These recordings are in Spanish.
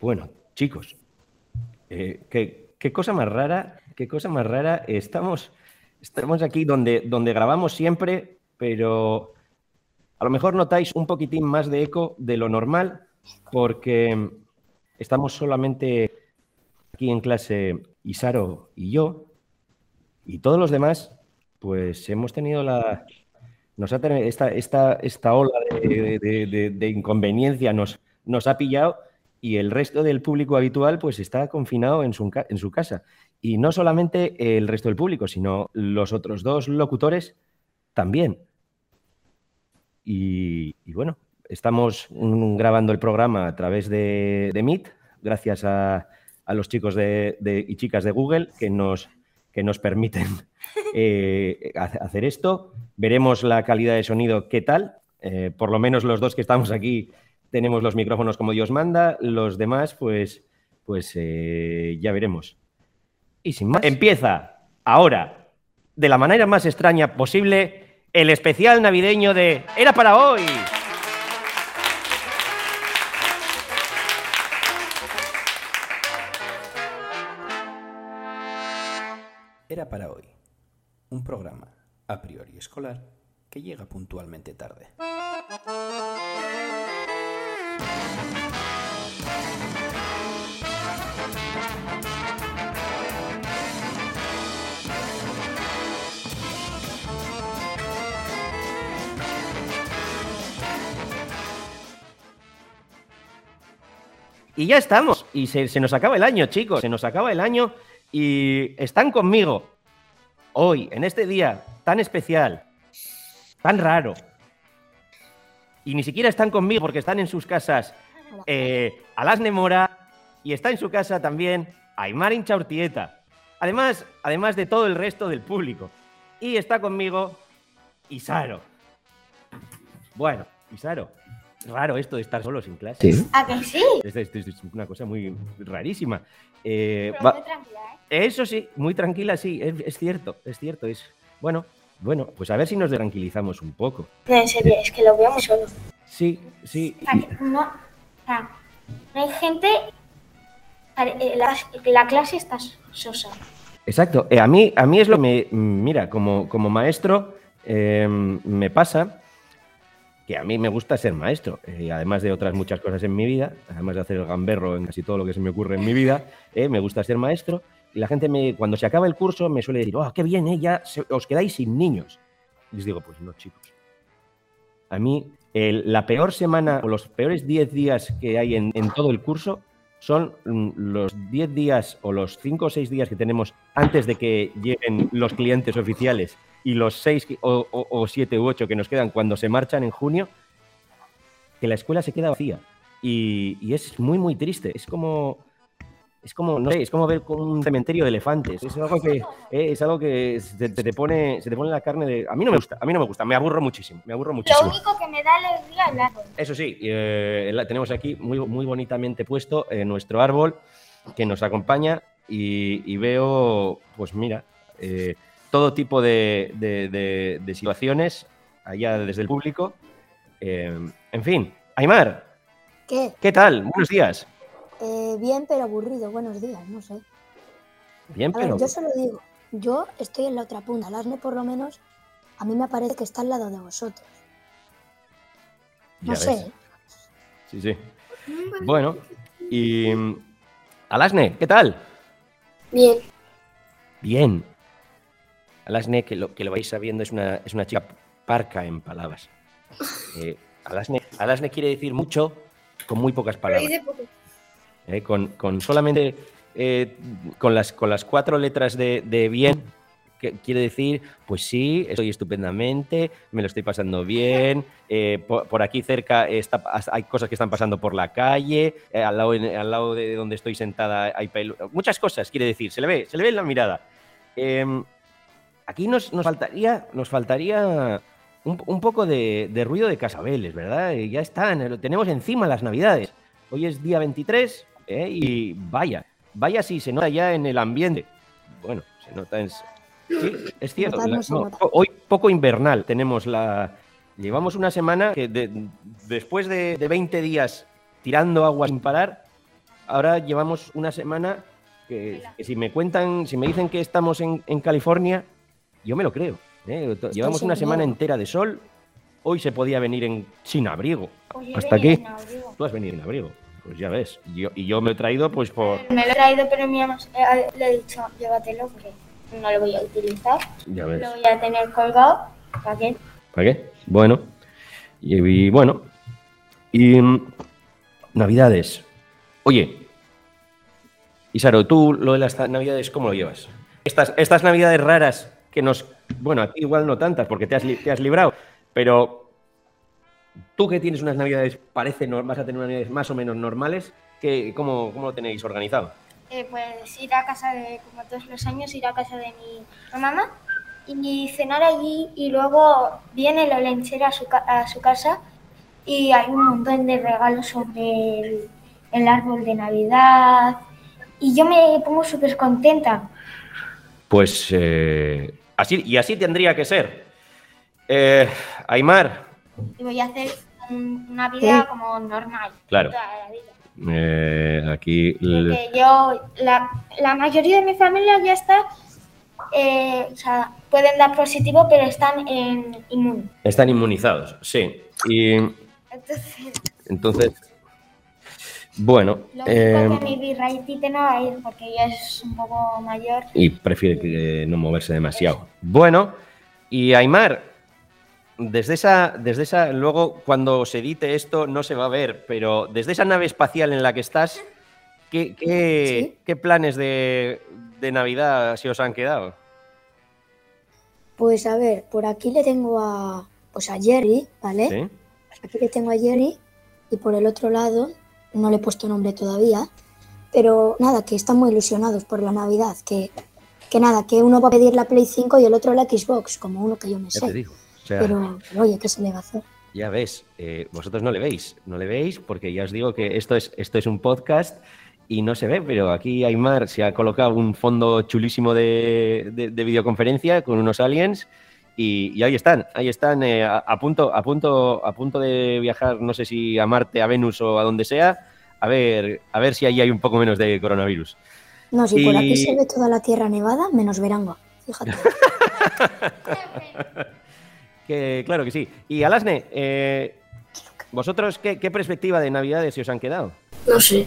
Bueno, chicos, eh, qué, cosa más rara, qué cosa más rara. Estamos, estamos aquí donde, donde grabamos siempre, pero a lo mejor notáis un poquitín más de eco de lo normal, porque estamos solamente aquí en clase Isaro y yo, y todos los demás, pues hemos tenido la. Nos ha tenido esta, esta, esta ola de, inconveniencia nos, nos ha pillado y el resto del público habitual pues está confinado en su, en su casa. Y no solamente el resto del público, sino los otros dos locutores también. Y, bueno, estamos grabando el programa a través de, Meet, gracias a, los chicos de, y chicas de Google que nos, que nos permiten eh, hacer esto. Veremos la calidad de sonido qué tal. Eh, por lo menos los dos que estamos aquí tenemos los micrófonos como Dios manda, los demás, pues, pues eh, ya veremos. Y sin más, empieza ahora, de la manera más extraña posible, el especial navideño de Era para hoy. Era para hoy, un programa a priori escolar que llega puntualmente tarde. Y ya estamos. Y se, nos acaba el año, chicos. Se nos acaba el año y están conmigo hoy, en este día tan especial, tan raro. Y ni siquiera están conmigo porque están en sus casas eh, Alasne Mora y está en su casa también Aymar Inchaurtieta. Además, además de todo el resto del público. Y está conmigo Isaro. Bueno, Isaro, raro esto de estar solo sin clase. ¿Sí? ¿A que sí? Es, una cosa muy rarísima. Eh, Pero muy tranquila, ¿eh? Eso sí, muy tranquila, sí, es, cierto, es cierto. Es, bueno, bueno, pues a ver si nos tranquilizamos un poco. No, en serio, es que lo veo muy solo. Sí, sí. no, no hay gente. Eh, la, clase está sosa. Exacto. Eh, a, mí, a mí es lo que me. Mira, como, como maestro, me pasa que a mí me gusta ser maestro, y eh, además de otras muchas cosas en mi vida, además de hacer el gamberro en casi todo lo que se me ocurre en mi vida, eh, me gusta ser maestro. Y la gente, me, cuando se acaba el curso, me suele decir, oh, qué bien, eh, ya os quedáis sin niños. Y les digo, pues no, chicos. A mí, la peor semana o los peores 10 días que hay en, todo el curso son mm, los 10 días o los 5 o 6 días que tenemos antes de que lleguen los clientes oficiales y los seis o, siete u ocho que nos quedan cuando se marchan en junio, que la escuela se queda vacía. Y, es muy, muy triste. Es como, es como, no sé, es como ver un cementerio de elefantes. Es algo que, eh, es algo que se, te pone, se te pone la carne de. A mí no me gusta, a mí no me gusta, me aburro muchísimo, me aburro muchísimo. Lo único que me da alegría es el árbol. Eso sí, eh, tenemos aquí muy, muy bonitamente puesto eh, nuestro árbol que nos acompaña y, veo, pues mira, todo tipo de, situaciones allá desde el público. Eh, en fin, Aymar. ¿Qué? ¿Qué tal? Buenos días. Eh, bien, pero aburrido. Buenos días, no sé. Bien, pero. yo se lo digo. Yo estoy en la otra punta. Alasne, por lo menos, a mí me parece que está al lado de vosotros. No sé. Sí, sí. Bueno, y. Alasne, ¿qué tal? Bien. Bien. Alasne, que lo, que lo vais sabiendo, es una, es una chica parca en palabras. Eh, Alasne, quiere decir mucho con muy pocas palabras. Eh, con, solamente eh, con, las, con las cuatro letras de, bien, que quiere decir, pues sí, estoy estupendamente, me lo estoy pasando bien, por, aquí cerca está, hay cosas que están pasando por la calle, al, lado, al lado de donde estoy sentada hay muchas cosas, quiere decir, se le ve, se le ve en la mirada. Em, Aquí nos, faltaría, nos faltaría un, poco de, ruido de casabeles, ¿verdad? Ya están, lo tenemos encima las navidades. Hoy es día 23 ¿eh? y vaya, vaya si se nota ya en el ambiente. Bueno, se nota en... Sí, es cierto. hoy poco invernal tenemos la... Llevamos una semana que después de, de 20 días tirando agua sin parar, ahora llevamos una semana que, que si me cuentan, si me dicen que estamos en, en California, yo me lo creo. ¿eh? Llevamos una semana entera de sol. Hoy se podía venir en, sin abrigo. Pues Hasta aquí. Tú has venido en abrigo. Pues ya ves. Yo- y yo me he traído, pues por. Me lo he traído, pero mi mamá eh, le he dicho, llévatelo porque no lo voy a utilizar. Ya ves. Lo voy a tener colgado. ¿Para qué? ¿Para qué? Bueno. Y, y bueno. Y. mm, Navidades. Oye. Isaro, tú lo de las Navidades, ¿cómo lo llevas? Estas, estas Navidades raras que nos. Bueno, a ti igual no tantas porque te has, li- te has librado. Pero. Tú que tienes unas Navidades, parece vas a tener unas Navidades más o menos normales. Que, ¿cómo, ¿Cmo lo tenéis organizado? Eh, pues ir a casa de, como todos los años, ir a casa de mi mamá y cenar allí y luego viene el olenchero a su, a su casa y hay un montón de regalos sobre el, el árbol de Navidad y yo me pongo súper contenta. Pues eh, así, y así tendría que ser. Eh, Aymar, voy a hacer un- una vida como normal. Claro. toda la vida. eh, aquí Porque yo, la, la mayoría de mi familia ya está, eh, o sea, pueden dar positivo, pero están en están inmunizados, sí. Y Entonces, entonces, bueno, lo eh, único que mi virreitite no va a ir porque ella es un poco mayor. y prefiere que no moverse demasiado. Bueno, y Aymar, desde esa, desde esa, luego cuando se edite esto no se va a ver, pero desde esa nave espacial en la que estás, ¿qué, qué, Sí. qué planes de, de Navidad se os han quedado? Pues a ver, por aquí le tengo a, pues a Jerry, ¿vale? ¿Sí? Aquí le tengo a Jerry y por el otro lado, no le he puesto nombre todavía, pero nada, que están muy ilusionados por la Navidad, que, que nada, que uno va a pedir la Play 5 y el otro la Xbox, como uno que yo me te sé. digo. Sea, Pero, pero oye, ¿qué se le va a hacer? Ya ves, eh, vosotros no le veis, no le veis porque ya os digo que esto es, esto es un podcast y no se ve, pero aquí Aymar se ha colocado un fondo chulísimo de, de- de videoconferencia con unos aliens y, y ahí están, ahí están eh, a, a punto, a, punto, a punto de viajar, no sé si a Marte, a Venus o a donde sea, a ver, a ver si ahí hay un poco menos de coronavirus. No, si por aquí Y- se ve toda la Tierra nevada, menos Verango. Fíjate. Que, claro que sí. Y Alasne, eh, ¿vosotros qué, qué perspectiva de Navidades se os han quedado? No sé.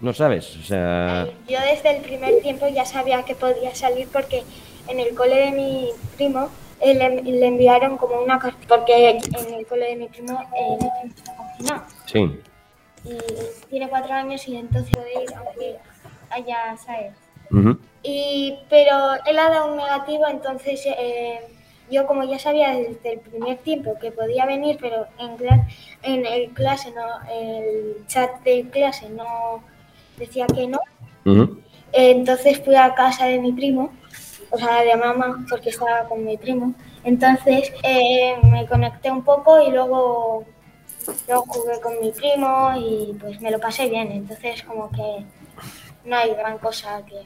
No sabes, o sea... Yo desde el primer tiempo ya sabía que podía salir porque en el cole de mi primo eh, le, le enviaron como una carta, porque en el cole de mi primo eh, está confinado. Sí. y tiene cuatro años y entonces puede ir aunque haya SAES. Ujú. Y, pero él ha dado un negativo, entonces eh, yo como ya sabía desde el primer tiempo que podía venir, pero en, en el clase, no, el chat de clase no decía que no, entonces fui a casa de mi primo, o sea, de mamá, porque estaba con mi primo. Entonces eh, me conecté un poco y luego, luego jugué con mi primo y pues me lo pasé bien. Entonces como que no hay gran cosa que...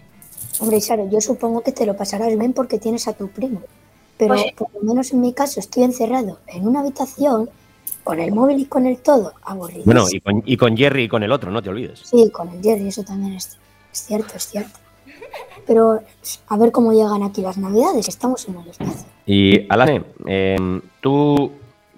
Hombre, Isaro, yo supongo que te lo pasarás bien porque tienes a tu primo. Pero Pues por lo menos en mi caso estoy encerrado en una habitación con el móvil y con el todo, aburrido. Bueno, y con, y con Jerry y con el otro, no te olvides. Sí, con el Jerry, eso también es, es cierto, es cierto. Pero a ver cómo llegan aquí las navidades, estamos en el espacio. Y Alane, eh, ¿tú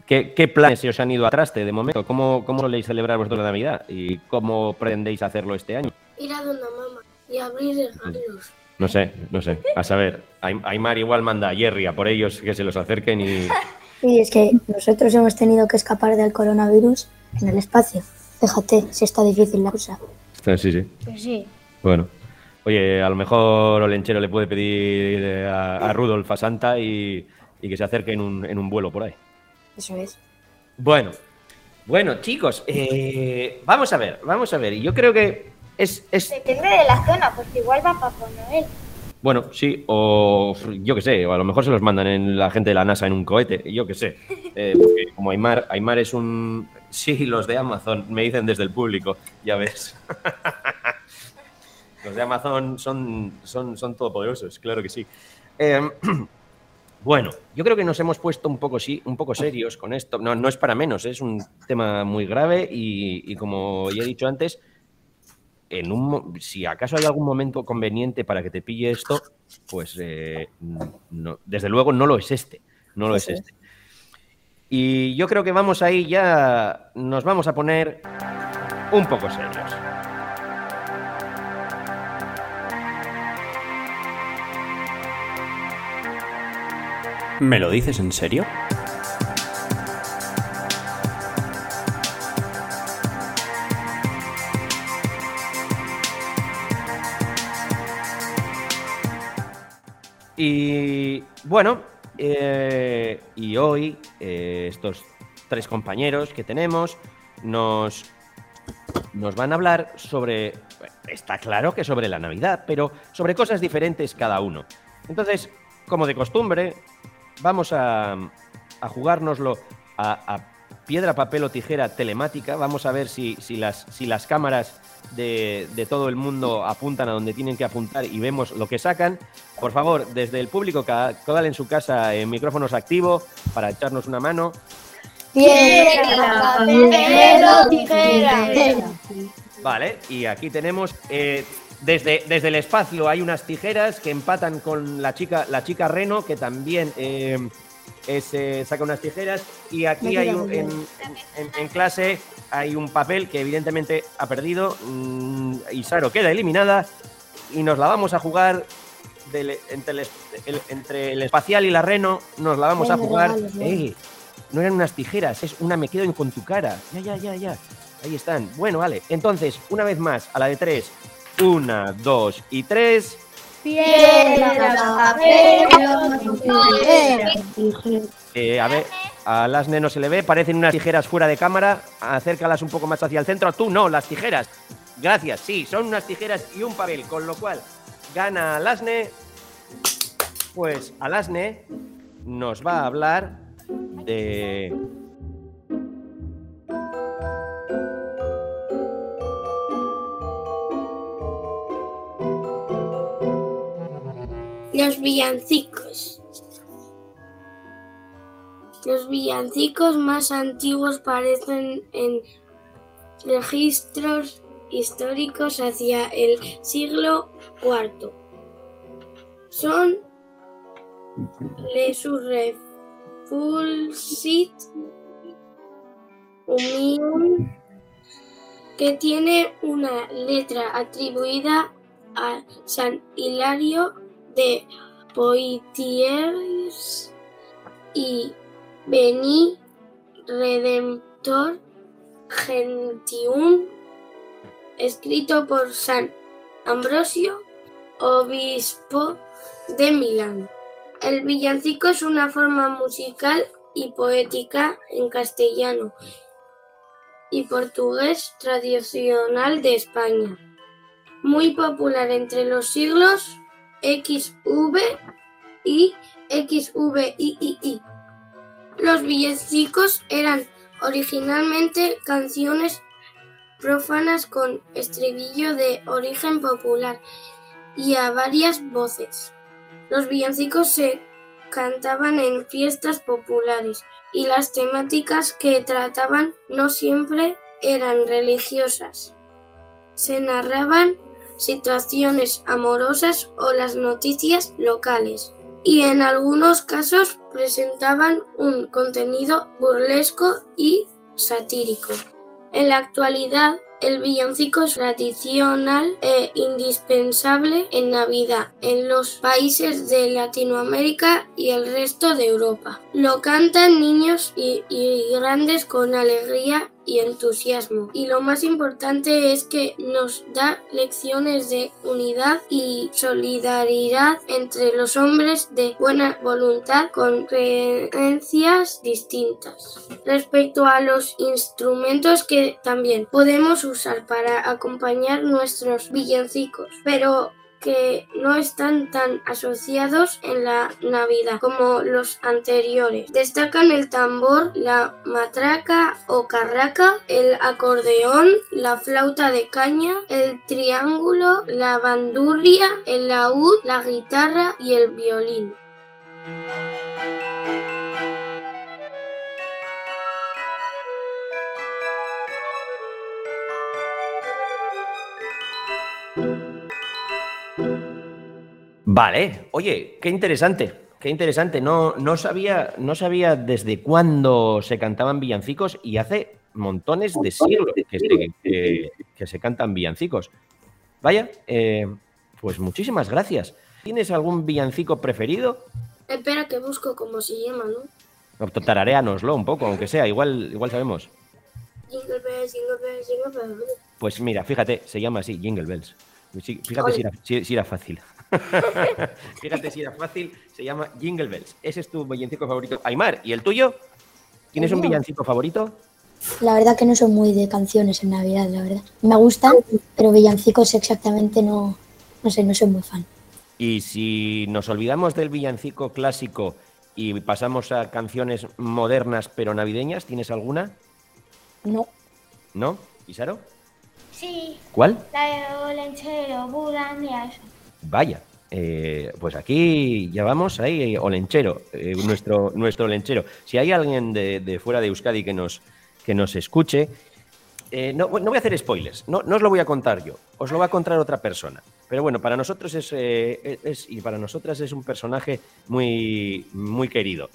qué, qué planes se os han ido atrás de momento? ¿Cómo, ¿Cómo soléis celebrar la Navidad? ¿Y cómo pretendéis hacerlo este año? Ir a donde mamá y abrir regalos. No sé, no sé. A saber, Ay- Aymar igual manda a Jerry a por ellos que se los acerquen y... Y es que nosotros hemos tenido que escapar del coronavirus en el espacio. Fíjate, si está difícil la cosa. Sí, sí. Pues sí. Bueno. Oye, a lo mejor Olenchero le puede pedir eh, a, a Rudolf a Santa y, y que se acerque en un, en un vuelo por ahí. Eso es. Bueno, bueno, chicos, eh, vamos a ver, vamos a ver. Yo creo que es, es Depende de la zona, porque igual va Papá Noel. bueno, sí, o yo qué sé, o a lo mejor se los mandan en la gente de la NASA en un cohete, yo qué sé. Eh, porque como Aymar, Aymar es un... Sí, los de Amazon, me dicen desde el público, ya ves. los de Amazon son, son, son todopoderosos, claro que sí. Eh, bueno, yo creo que nos hemos puesto un poco, sí, un poco serios con esto. No, no es para menos, es un tema muy grave y, y como ya he dicho antes, en un, si acaso hay algún momento conveniente para que te pille esto, pues eh, desde luego no lo es este, no lo es este. Y yo creo que vamos ahí ya, nos vamos a poner un poco serios. ¿Me lo dices en serio? Y bueno, eh, y hoy eh, estos tres compañeros que tenemos nos, nos van a hablar sobre, está claro que sobre la Navidad, pero sobre cosas diferentes cada uno. Entonces, como de costumbre, vamos a, a jugárnoslo a, piedra, papel o tijera telemática. Vamos a ver si, si, las, si las cámaras de, todo el mundo apuntan a donde tienen que apuntar y vemos lo que sacan. Por favor, desde el público, cada, en su casa en micrófonos activos para echarnos una mano. Vale, y aquí tenemos eh, desde, desde el espacio hay unas tijeras que empatan con la chica, la chica Reno, que también eh, eh, saca unas tijeras. Y aquí hay en clase hay un papel que evidentemente ha perdido mm, y Saro queda eliminada y nos la vamos a jugar entre, el, espacial y la Reno, nos la vamos a jugar. no eran unas tijeras, es una me quedo en con tu cara. Ya, ya, ya, ya. Ahí están. Bueno, vale. Entonces, una vez más, a la de tres. Una, dos y tres. Eh, a ver, a Lasne no se le ve, parecen unas tijeras fuera de cámara. Acércalas un poco más hacia el centro. Tú no, las tijeras. Gracias, sí, son unas tijeras y un papel, con lo cual gana Lasne. Pues Alasne nos va a hablar de Los villancicos. Los villancicos más antiguos parecen en registros históricos hacia el siglo IV. Son Le Surrefulsit Union que tiene una letra atribuida a San Hilario de Poitiers y Beni Redemptor Gentium, escrito por San Ambrosio, obispo de Milán. El villancico es una forma musical y poética en castellano y portugués tradicional de España, muy popular entre los siglos XV y XVII. Los villancicos eran originalmente canciones profanas con estribillo de origen popular y a varias voces. Los villancicos se cantaban en fiestas populares y las temáticas que trataban no siempre eran religiosas. Se narraban situaciones amorosas o las noticias locales y en algunos casos presentaban un contenido burlesco y satírico. En la actualidad, el villancico es tradicional e indispensable en Navidad en los países de Latinoamérica y el resto de Europa. Lo cantan niños y, y grandes con alegría y entusiasmo. Y lo más importante es que nos da lecciones de unidad y solidaridad entre los hombres de buena voluntad con creencias distintas. Respecto a los instrumentos que también podemos usar para acompañar nuestros villancicos, pero que no están tan asociados en la Navidad como los anteriores. Destacan el tambor, la matraca o carraca, el acordeón, la flauta de caña, el triángulo, la bandurria, el laúd, la guitarra y el violín. Vale, oye, qué interesante, qué interesante. No, no, sabía, no sabía desde cuándo se cantaban villancicos y hace montones de siglos que se, cantan villancicos. Vaya, eh, pues muchísimas gracias. ¿Tienes algún villancico preferido? Espera que busco cómo se llama, ¿no? no tararéanoslo un poco, aunque sea, igual, igual sabemos. Jingle bells, jingle bells, jingle bells. Pues mira, fíjate, se llama así, Jingle Bells. Fíjate si era, fácil. fíjate si era fácil, se llama Jingle Bells. Ese es tu villancico favorito. Aymar, ¿y el tuyo? ¿Tienes un villancico favorito? La verdad que no soy muy de canciones en Navidad, la verdad. Me gustan, pero villancicos exactamente no, no sé, no soy muy fan. Y si nos olvidamos del villancico clásico y pasamos a canciones modernas pero navideñas, ¿tienes alguna? No. ¿No? ¿Isaro? Sí. ¿Cuál? La de Olenchero, Bulandia, Vaya, eh, pues aquí ya vamos, ahí, Olenchero, eh, nuestro, nuestro Olenchero. Si hay alguien de, fuera de Euskadi que nos, que nos escuche, eh, no, no, voy a hacer spoilers, no, no os lo voy a contar yo, os lo va a contar otra persona. Pero bueno, para nosotros es, es, y para nosotras es un personaje muy, muy querido.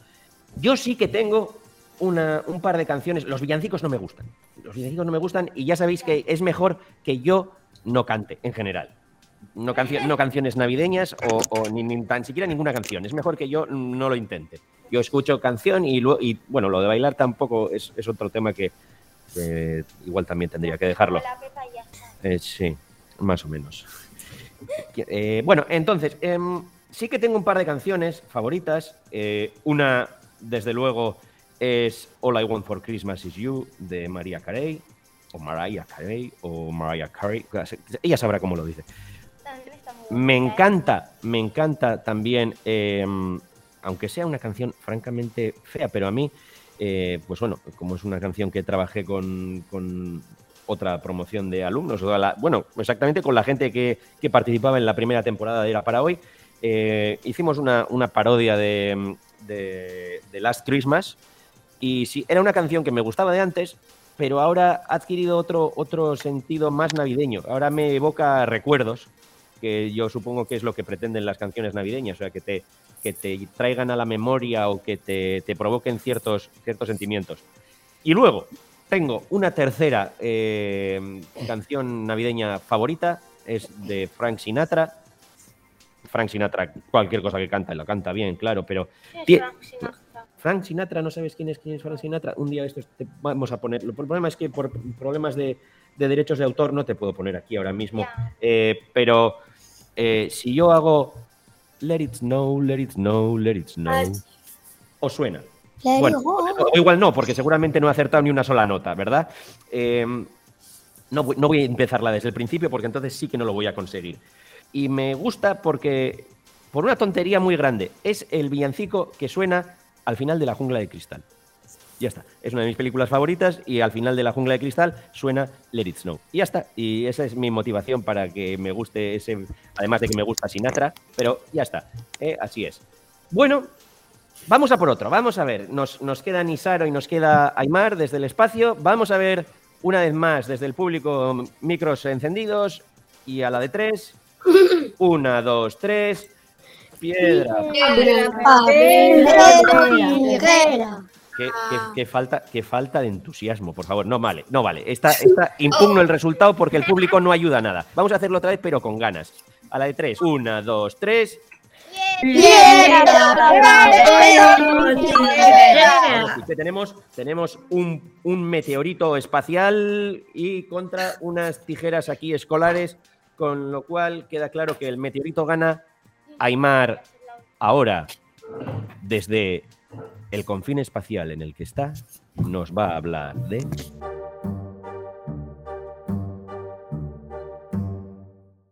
Yo sí que tengo un par de canciones. Los villancicos no me gustan. Los villancicos no me gustan y ya sabéis que es mejor que yo no cante en general. No, no canciones navideñas o, ni, tan siquiera ninguna canción. Es mejor que yo no lo intente. Yo escucho canción y, y bueno, lo de bailar tampoco es, otro tema que igual también tendría que dejarlo. Eh, sí, más o menos. Eh, bueno, entonces, em, sí que tengo un par de canciones favoritas. Eh, una, desde luego, es All I Want for Christmas Is You de María Carey, o Mariah Carey, o Mariah Carey, ella sabrá cómo lo dice. Me encanta, me encanta también, em, aunque sea una canción francamente fea, pero a mí, eh, pues bueno, como es una canción que trabajé con, otra promoción de alumnos, bueno, exactamente con la gente que, participaba en la primera temporada de Era para hoy, eh, hicimos una, parodia de, Last Christmas, y sí, era una canción que me gustaba de antes, pero ahora ha adquirido otro, otro sentido más navideño. Ahora me evoca recuerdos, que yo supongo que es lo que pretenden las canciones navideñas, o sea, que te, que te traigan a la memoria o que te, provoquen ciertos, ciertos sentimientos. Y luego tengo una tercera eh, canción navideña favorita, es de Frank Sinatra. Frank Sinatra, cualquier cosa que canta, lo canta bien, claro, pero... Frank Sinatra, ¿no sabes quién es quién es Frank Sinatra? Un día esto te vamos a poner. El problema es que por problemas de, derechos de autor no te puedo poner aquí ahora mismo. Eh, pero eh, si yo hago Let it snow, let it snow, let it snow, ah, ¿os suena? Bueno, o igual no, porque seguramente no he acertado ni una sola nota, ¿verdad? Eh, no, no voy a empezarla desde el principio porque entonces sí que no lo voy a conseguir. Y me gusta porque, por una tontería muy grande, es el villancico que suena al final de La Jungla de Cristal. Ya está. Es una de mis películas favoritas y al final de La Jungla de Cristal suena Let It Snow. Y ya está. Y esa es mi motivación para que me guste ese, además de que me gusta Sinatra, pero ya está. Eh, así es. Bueno, vamos a por otro. Vamos a ver. Nos, nos queda Nisaro y nos queda Aymar desde el espacio. Vamos a ver una vez más desde el público micros encendidos y a la de tres. Una, dos, tres piedra. Qué, falta, qué falta de entusiasmo, por favor. No vale, no vale. Esta, impugno el resultado porque el público no ayuda a nada. Vamos a hacerlo otra vez, pero con ganas. A la de tres. Una, dos, tres. tenemos, tenemos un, un, meteorito espacial y contra unas tijeras aquí escolares, con lo cual queda claro que el meteorito gana Aymar ahora, desde el confín espacial en el que está, nos va a hablar de...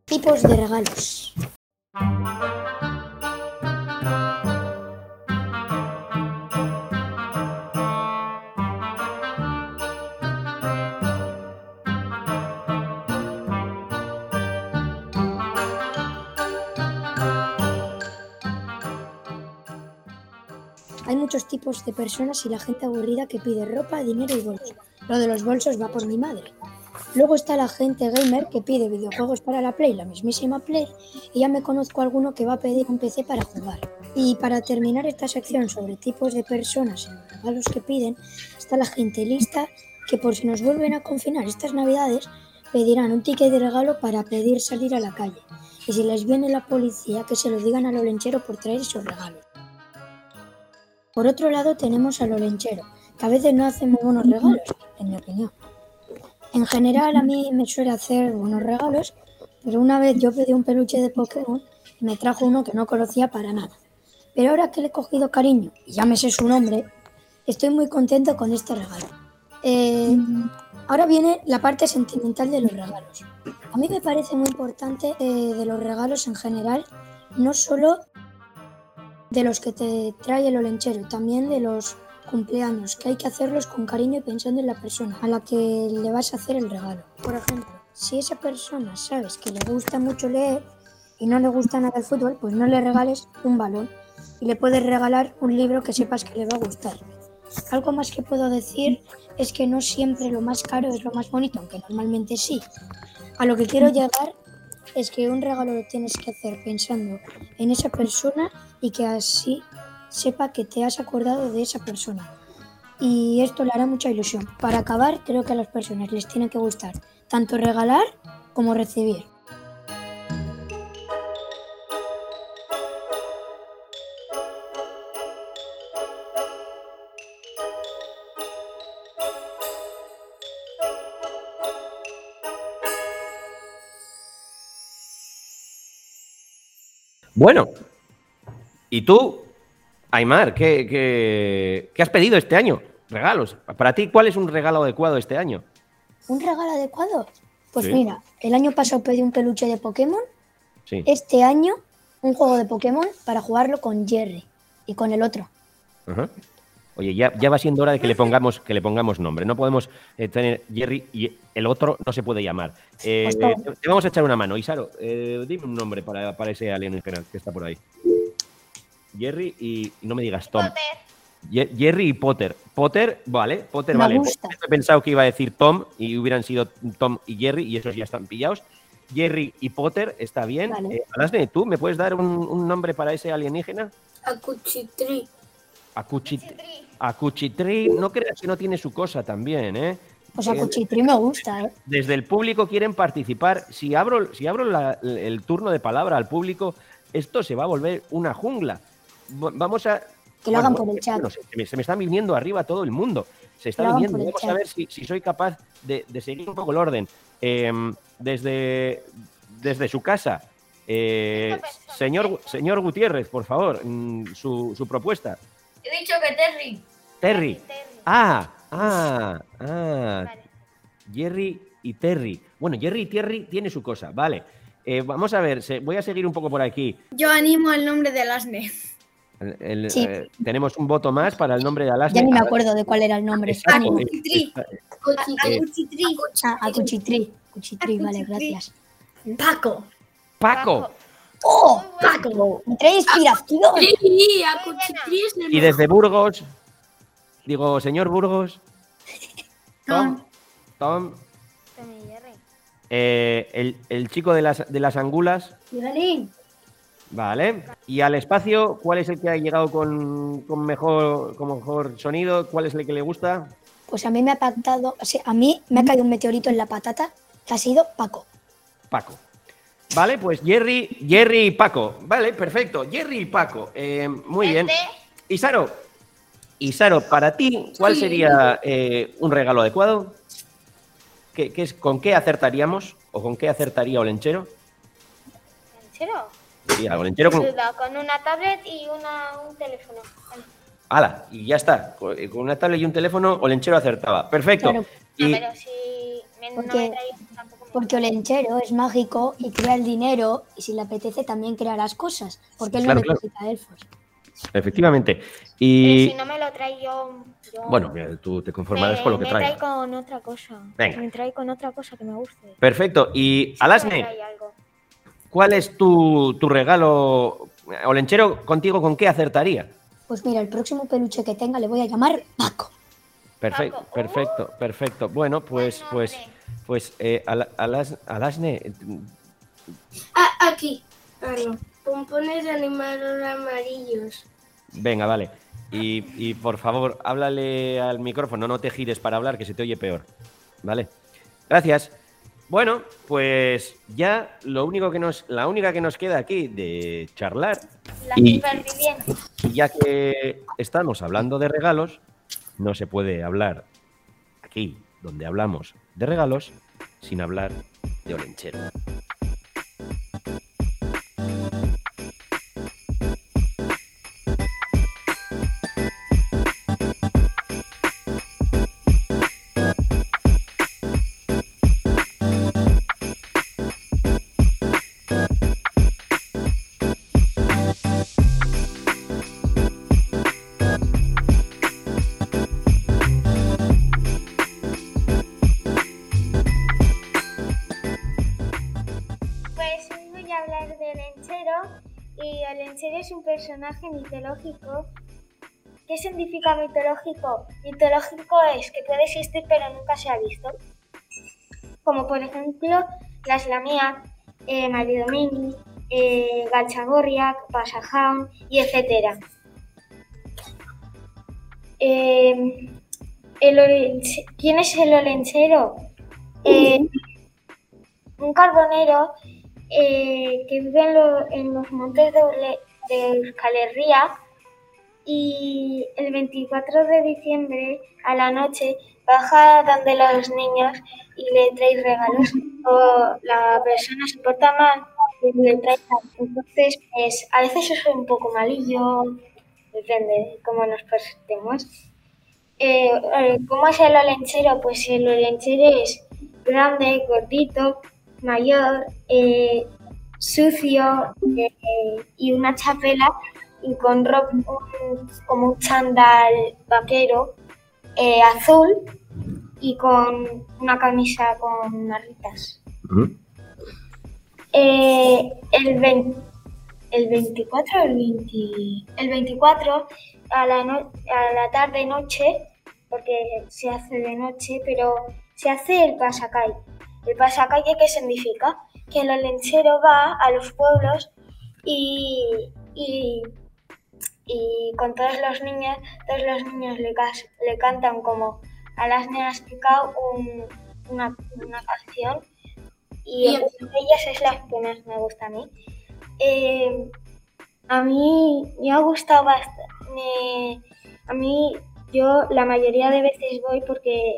Tipos de regalos. Muchos tipos de personas y la gente aburrida que pide ropa, dinero y bolsos. Lo de los bolsos va por mi madre. Luego está la gente gamer que pide videojuegos para la Play, la mismísima Play, y ya me conozco alguno que va a pedir un PC para jugar. Y para terminar esta sección sobre tipos de personas y los que piden, está la gente lista que por si nos vuelven a confinar estas navidades, pedirán un ticket de regalo para pedir salir a la calle. Y si les viene la policía, que se lo digan al olenchero por traer esos regalos. Por otro lado tenemos al olenchero, que a veces no hace muy buenos regalos, en mi opinión. En general a mí me suele hacer buenos regalos, pero una vez yo pedí un peluche de Pokémon y me trajo uno que no conocía para nada. Pero ahora que le he cogido cariño y ya me sé su nombre, estoy muy contento con este regalo. Eh, ahora viene la parte sentimental de los regalos. A mí me parece muy importante eh, de los regalos en general, no solo de los que te trae el olenchero, también de los cumpleaños, que hay que hacerlos con cariño y pensando en la persona a la que le vas a hacer el regalo. Por ejemplo, si esa persona sabes que le gusta mucho leer y no le gusta nada el fútbol, pues no le regales un balón y le puedes regalar un libro que sepas que le va a gustar. Algo más que puedo decir es que no siempre lo más caro es lo más bonito, aunque normalmente sí. A lo que quiero llegar es que un regalo lo tienes que hacer pensando en esa persona y que así sepa que te has acordado de esa persona. Y esto le hará mucha ilusión. Para acabar, creo que a las personas les tiene que gustar tanto regalar como recibir. Bueno, ¿y tú Aymar, ¿qué, has pedido este año? Regalos. Para ti, ¿cuál es un regalo adecuado este año? ¿Un regalo adecuado? Pues mira, el año pasado pedí un peluche de Pokémon. Sí. Este año, un juego de Pokémon para jugarlo con Jerry y con el otro. Oye, ya, ya, va siendo hora de que le pongamos, que le pongamos nombre. No podemos eh, tener Jerry y el otro no se puede llamar. Eh, te vamos a echar una mano. Isaro, eh, dime un nombre para, para ese alien que está por ahí. Jerry y, no me digas Tom. Jerry y Potter. Potter, vale, Potter, vale. He pensado que iba a decir Tom y hubieran sido Tom y Jerry y esos ya están pillados. Jerry y Potter, está bien. Vale. Eh, ¿tú me puedes dar un, nombre para ese alienígena? Acuchitri. Acuchitri. Acuchitri, no creas que no tiene su cosa también, ¿eh? Pues Acuchitri me gusta, ¿eh? Desde el público quieren participar. Si abro, si abro el turno de palabra al público, esto se va a volver una jungla vamos a... Que lo hagan por el chat. se, me, está viniendo arriba todo el mundo. Se está viniendo. Vamos a ver si, soy capaz de, seguir un poco el orden. Em, desde, desde su casa, eh, señor, señor Gutiérrez, por favor, mm, su, propuesta. He dicho que Terry. Terry. Ah, ah, ah. Jerry y Terry. Bueno, Jerry y Terry tiene su cosa, vale. Eh, vamos a ver, voy a seguir un poco por aquí. Yo animo al nombre de Lasne. Eh, tenemos un voto más para el nombre de Alasne. Ya ni me acuerdo de cuál era el nombre. Acuchitri. Acuchitri. Acuchitri, vale, gracias. Paco. Paco. ¡Oh, Paco! Me trae inspiración. Y desde Burgos, digo, señor Burgos. Tom. Tom. Eh, el, el, chico de las, de las angulas. Vale. Y al espacio, ¿cuál es el que ha llegado con, mejor, con mejor sonido? ¿Cuál es el que le gusta? Pues a mí me ha pactado, o sea, a mí me ha caído un meteorito en la patata que ha sido Paco. Paco. Vale, pues Jerry, Jerry y Paco. Vale, perfecto. Jerry y Paco. Eh, muy bien. Isaro, Isaro, para ti, ¿cuál sería eh, un regalo adecuado? ¿Qué, es, ¿Con qué acertaríamos? ¿O con qué acertaría Olenchero? ¿Olenchero? con... una tablet y un teléfono. ¡Hala! Y ya está. Eh, con una tablet y un teléfono, Olenchero acertaba. Perfecto. pero si porque, porque Olenchero es mágico y crea el dinero y si le apetece también crea las cosas, porque él no necesita elfos. Efectivamente. Y... si no me lo trae yo... Bueno, tú te conformarás con lo que trae. Me trae con otra cosa. Me trae con otra cosa que me guste. Perfecto. Y Alasne, ¿Cuál es tu, regalo? Olenchero, contigo, ¿con qué acertaría? Pues mira, el próximo peluche que tenga le voy a llamar Paco. Perfecto, perfecto, perfecto. Bueno, pues, pues, pues, eh, Alasne. Ah, aquí, Pompones de animales amarillos. Venga, vale. Y, y, por favor, háblale al micrófono, no te gires para hablar, que se te oye peor. ¿Vale? Gracias. Bueno, pues ya lo único que nos, la única que nos queda aquí de charlar. y, ya que estamos hablando de regalos, no se puede hablar aquí, donde hablamos de regalos, sin hablar de Olenchero. Personaje mitológico. ¿Qué significa mitológico? Mitológico es que puede existir pero nunca se ha visto. Como por ejemplo la Islamía, eh, Maridomini, eh, Galchagorriak, Pasaján y etcétera. Eh, ¿Quién es el olenchero? Eh, un carbonero que vive en, los montes de, de Euskal y el 24 de diciembre a la noche baja donde los niños y le trae regalos o la persona se porta mal y le trae entonces pues, a veces es un poco malillo depende de cómo nos presentemos eh, eh, ¿cómo es el olenchero? pues el olenchero es grande, gordito, mayor eh, sucio eh, y una chapela y con ropa como un chandal vaquero eh, azul y con una camisa con marritas. Eh, el, el 24 el, 20, el 24 a la, a la tarde noche porque se hace de noche pero se hace el pasacay el pasacay qué significa que el olenchero va a los pueblos y, y, con todos los niños, todos los niños le, le cantan como a las nenas picao una, una, canción y de ellas es la que más me gusta a mí. Eh, a mí me ha gustado bastante. A mí, yo la mayoría de veces voy porque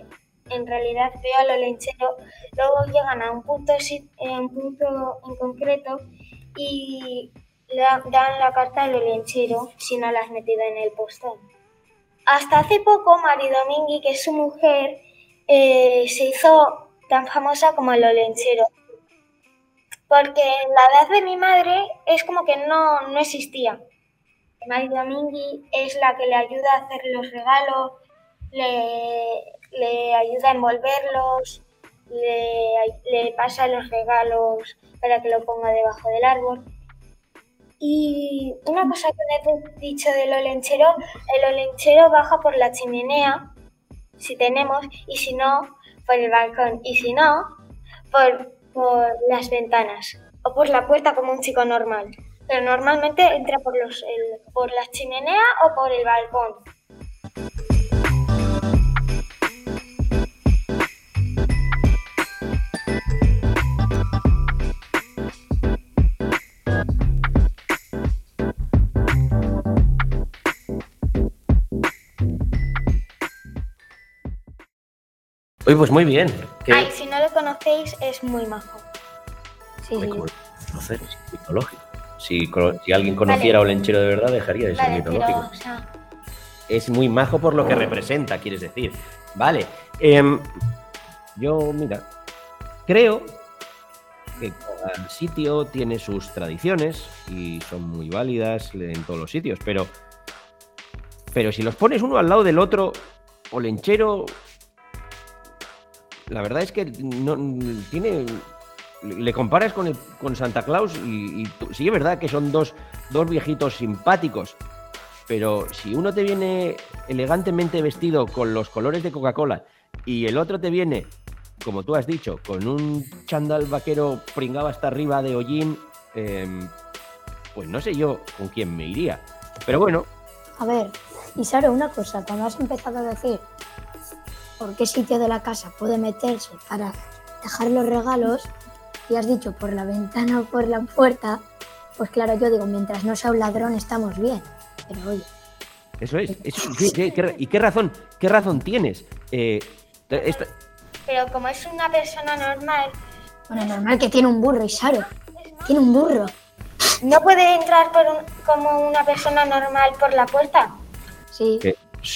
en realidad veo a lo lenchero, luego llegan a un punto, en punto en concreto y le dan la carta al lenchero si no la has metido en el postón. Hasta hace poco, Mari Domingui, que es su mujer, eh, se hizo tan famosa como el olenchero. Porque en la edad de mi madre es como que no, no existía. Mari Domingui es la que le ayuda a hacer los regalos, le, le ayuda a envolverlos, le, pasa los regalos para que lo ponga debajo del árbol. Y una cosa que he dicho del olenchero, el olenchero baja por la chimenea, si tenemos, y si no, por el balcón, y si no, por, por las ventanas, o por la puerta como un chico normal. Pero normalmente entra por, los, por la chimenea o por el balcón. Oye, pues muy bien. Ay, si no lo conocéis, es muy majo. Sí. conocer, es mitológico. Si, si alguien conociera a Olenchero de verdad, dejaría de ser mitológico. Es muy majo por lo que representa, quieres decir. Vale. Em, yo, mira, creo que cada sitio tiene sus tradiciones y son muy válidas en todos los sitios, pero, pero si los pones uno al lado del otro, Olenchero la verdad es que no tiene le comparas con, con Santa Claus y, sí es verdad que son dos, dos viejitos simpáticos, pero si uno te viene elegantemente vestido con los colores de Coca-Cola y el otro te viene, como tú has dicho, con un chandal vaquero pringado hasta arriba de hollín, em, pues no sé yo con quién me iría. Pero bueno. A ver, y Saro, una cosa, cuando has empezado a decir por qué sitio de la casa puede meterse para dejar los regalos, y has dicho por la ventana o por la puerta, pues claro, yo digo, mientras no sea un ladrón estamos bien. Pero oye. Eso es. y qué razón, qué razón tienes? Eh, pero como es una persona normal. Bueno, normal que tiene un burro, Isaro. Tiene un burro. ¿No puede entrar por como una persona normal por la puerta? Sí.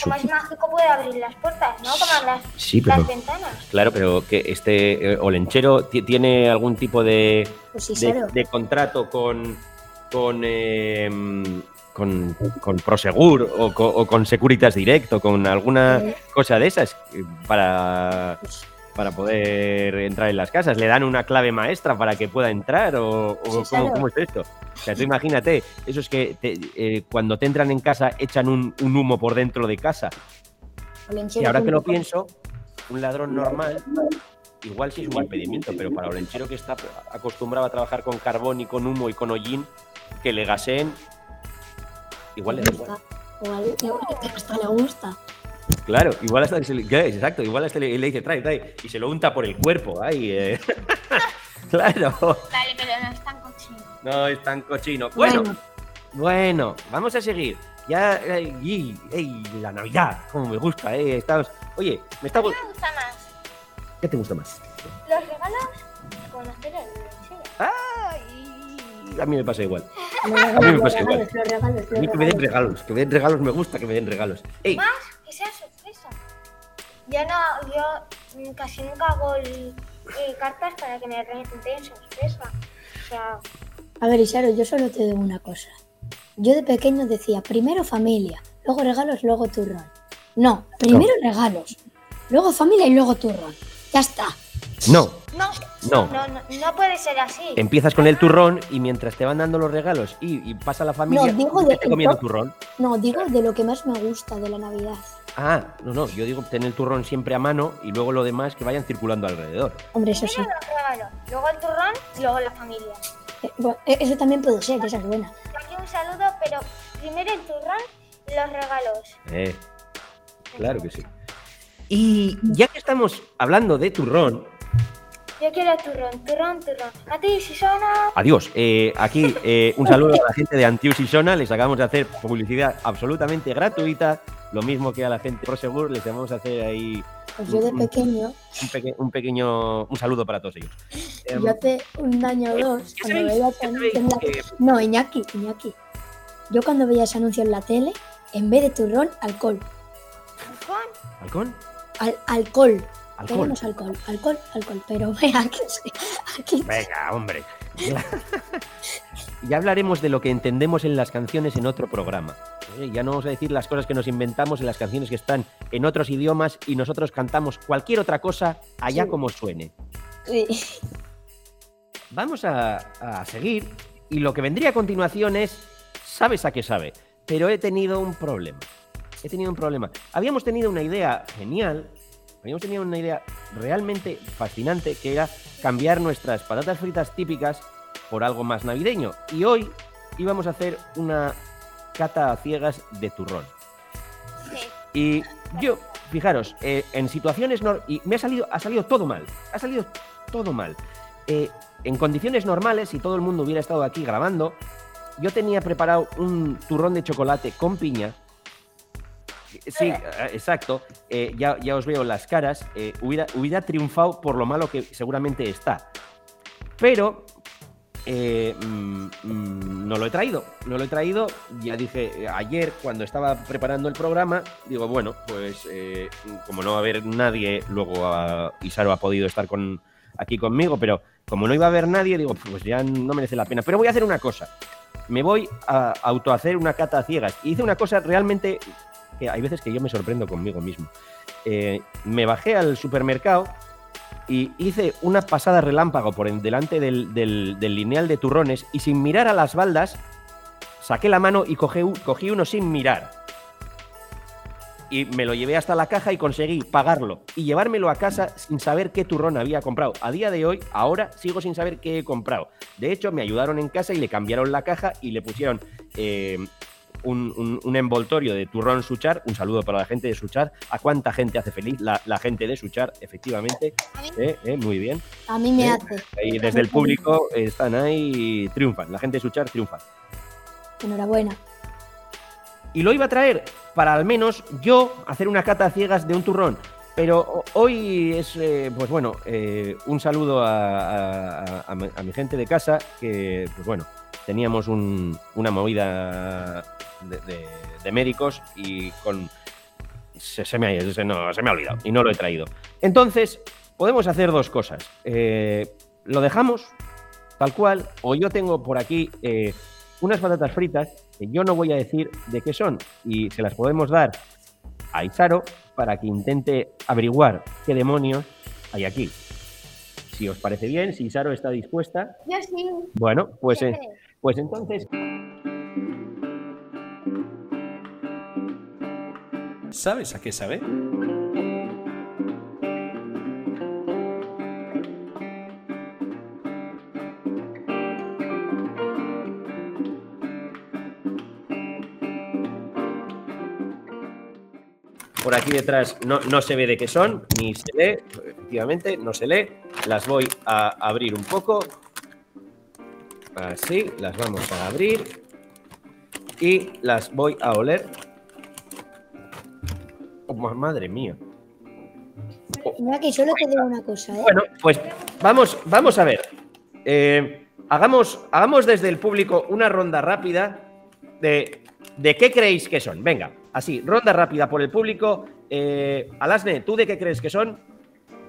Como es mágico puede abrir las puertas, ¿no? Como las, ventanas. Claro, pero que este eh, Olenchero tiene algún tipo de, pues de, contrato con con, em, con, con, Prosegur o con, Securitas Direct o con alguna cosa de esas eh, para, pues para poder entrar en las casas. ¿Le dan una clave maestra para que pueda entrar o, ¿cómo, es esto? O sea, tú imagínate, eso es que eh, cuando te entran en casa echan un, humo por dentro de casa. Y ahora que lo pienso, un ladrón normal igual sí es un impedimento, pero para Olenchero que está acostumbrado a trabajar con carbón y con humo y con hollín, que le gaseen, igual le gusta. Igual, hasta le gusta. Claro, igual hasta le, exacto, igual hasta le, dice, trae, trae, y se lo unta por el cuerpo. Ay, eh. claro. Vale, pero no es tan cochino. No es tan cochino. Bueno, bueno, vamos a seguir. Ya, y, la Navidad, como me gusta, eh. Estamos, oye, me está. ¿Qué me gusta más? ¿Qué te gusta más? Los regalos con hacer el ¡Ay! A mí me pasa igual. A mí me pasa igual. A mí que me den regalos, que me den regalos, me gusta que me den regalos. ¡Ey! Más que sea sorpresa. Yo no, yo casi nunca hago eh, cartas para que me den sorpresa. O sea... A ver, Isaro, yo solo te digo una cosa. Yo de pequeño decía, primero familia, luego regalos, luego turrón. No, primero regalos, luego familia y luego turrón. Ya está. No. No. No. No, puede ser así. Empiezas con el turrón y mientras te van dando los regalos y, pasa la familia, no, digo de, te comiendo turrón. No, digo de lo que más me gusta de la Navidad. Ah, no, no, yo digo tener el turrón siempre a mano y luego lo demás que vayan circulando alrededor. Hombre, eso sí. luego el turrón y luego la familia. Eh, eh, eso también puede ser, esa es buena. Aquí un saludo, pero primero el turrón y los regalos. Eh, claro que sí. Y ya que estamos hablando de turrón. Yo quiero turrón, turrón, turrón. Antius y Sona. Adiós. Eh, aquí eh, un saludo a la gente de Antius y Sona. Les acabamos de hacer publicidad absolutamente gratuita. Lo mismo que a la gente ProSegur. Les vamos a hacer ahí. Pues yo de pequeño. Un, pequeño. Un saludo para todos ellos. Yo hace un año o dos, cuando veía ese anuncio en la No, Iñaki, Iñaki. Yo cuando veía ese anuncio en la tele, en vez de turrón, alcohol. ¿Alcohol? ¿Alcohol? Al alcohol. Alcohol. alcohol, alcohol, alcohol, pero vea que sí. Aquí... Venga, hombre. ya hablaremos de lo que entendemos en las canciones en otro programa. ¿eh? Ya no vamos a decir las cosas que nos inventamos en las canciones que están en otros idiomas y nosotros cantamos cualquier otra cosa allá como suene. Sí. Vamos a, a seguir y lo que vendría a continuación es, sabes a qué sabe, pero he tenido un problema he tenido un problema. Habíamos tenido una idea genial, habíamos tenido una idea realmente fascinante, que era cambiar nuestras patatas fritas típicas por algo más navideño. Y hoy íbamos a hacer una cata a ciegas de turrón. Y yo, fijaros, eh, en situaciones... y me ha salido, ha salido todo mal, ha salido todo mal. Eh, en condiciones normales, si todo el mundo hubiera estado aquí grabando, yo tenía preparado un turrón de chocolate con piña Sí, eh, exacto. Eh, ya, ya, os veo las caras. Eh, hubiera, hubiera triunfado por lo malo que seguramente está. Pero mm, mm, no lo he traído. No lo he traído. Ya dije ayer, cuando estaba preparando el programa, digo, bueno, pues como no va a haber nadie, luego a, Isaro ha podido estar con, aquí conmigo, pero como no iba a haber nadie, digo, pues ya no merece la pena. Pero voy a hacer una cosa. Me voy a autohacer una cata a ciegas. Y hice una cosa realmente que hay veces que yo me sorprendo conmigo mismo. Eh, me bajé al supermercado y hice una pasada relámpago por delante del, lineal de turrones y sin mirar a las baldas, saqué la mano y cogí, cogí uno sin mirar. Y me lo llevé hasta la caja y conseguí pagarlo y llevármelo a casa sin saber qué turrón había comprado. A día de hoy, ahora sigo sin saber qué he comprado. De hecho, me ayudaron en casa y le cambiaron la caja y le pusieron eh, un, envoltorio de turrón Suchar. Un saludo para la gente de Suchar. ¿A cuánta gente hace feliz la, gente de Suchar? Efectivamente. Eh, eh, muy bien. A mí me hace. Y desde el público están ahí, triunfan. La gente de Suchar triunfa. Enhorabuena. Y lo iba a traer para al menos yo hacer una cata ciegas de un turrón. Pero hoy es, eh, pues bueno, un saludo a, mi gente de casa, que, pues bueno, teníamos una movida de, médicos y con... Se, me ha, se, no, se me ha olvidado y no lo he traído. Entonces, podemos hacer dos cosas. Eh, lo dejamos tal cual, o yo tengo por aquí eh, unas patatas fritas que yo no voy a decir de qué son y se las podemos dar a Isaro para que intente averiguar qué demonios hay aquí. Si os parece bien, si Isaro está dispuesta. Yo sí. Bueno, pues, eh, pues entonces. ¿Sabes a qué sabe? Por aquí detrás no, no, se ve de qué son, ni se lee, efectivamente, no se lee. Las voy a abrir un poco. Así, las vamos a abrir. Y las voy a oler Oh, madre mía. Mira que solo te digo una cosa. ¿eh? Bueno, pues vamos, vamos a ver. Eh, hagamos, hagamos desde el público una ronda rápida de, de qué creéis que son. Venga, así, ronda rápida por el público. Eh, Alasne, ¿tú de qué crees que son?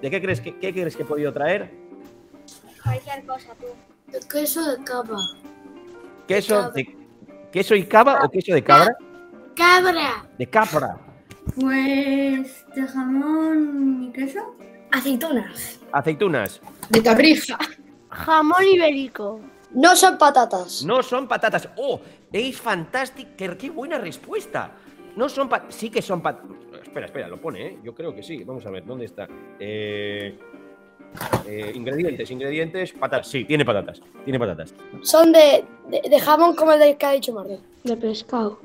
¿De qué crees que, qué crees que he podido traer? Cualquier cosa, tú. De queso de cava. ¿Queso de, queso y cava o queso de cabra? Cabra. De cabra. Pues de jamón y queso. Aceitunas. Aceitunas. De cabrija. Jamón ibérico. No son patatas. No son patatas. ¡Oh! Es fantástico. Qué, buena respuesta. No son patatas. Sí que son patatas. Espera, espera, lo pone, ¿eh? Yo creo que sí. Vamos a ver, ¿dónde está? Eh, eh, ingredientes, ingredientes, patatas. Sí, tiene patatas. Tiene patatas. Son de, de, jamón como el que ha dicho Marvel. De pescado.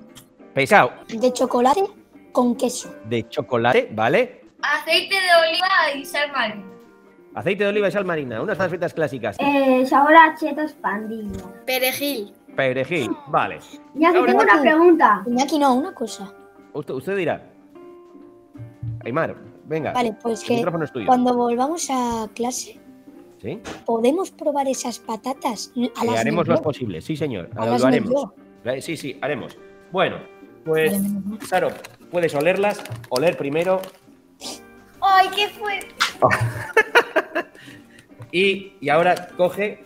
Pesado. De chocolate con queso. De chocolate, ¿vale? Aceite de oliva y sal marina. Aceite de oliva y sal marina, unas fritas clásicas. Eh, sabor a chetos pandillo. Perejil. Perejil, vale. Ya que tengo una pregunta. aquí no, una cosa. Usted, dirá. Aymar, venga. Vale, pues que cuando volvamos a clase, ¿Sí? ¿podemos probar esas patatas? A las haremos lo posible, sí, señor. lo haremos. Sí, sí, haremos. Bueno, pues, Saro, puedes olerlas. Oler primero. ¡Ay, qué fuerte! y, y ahora coge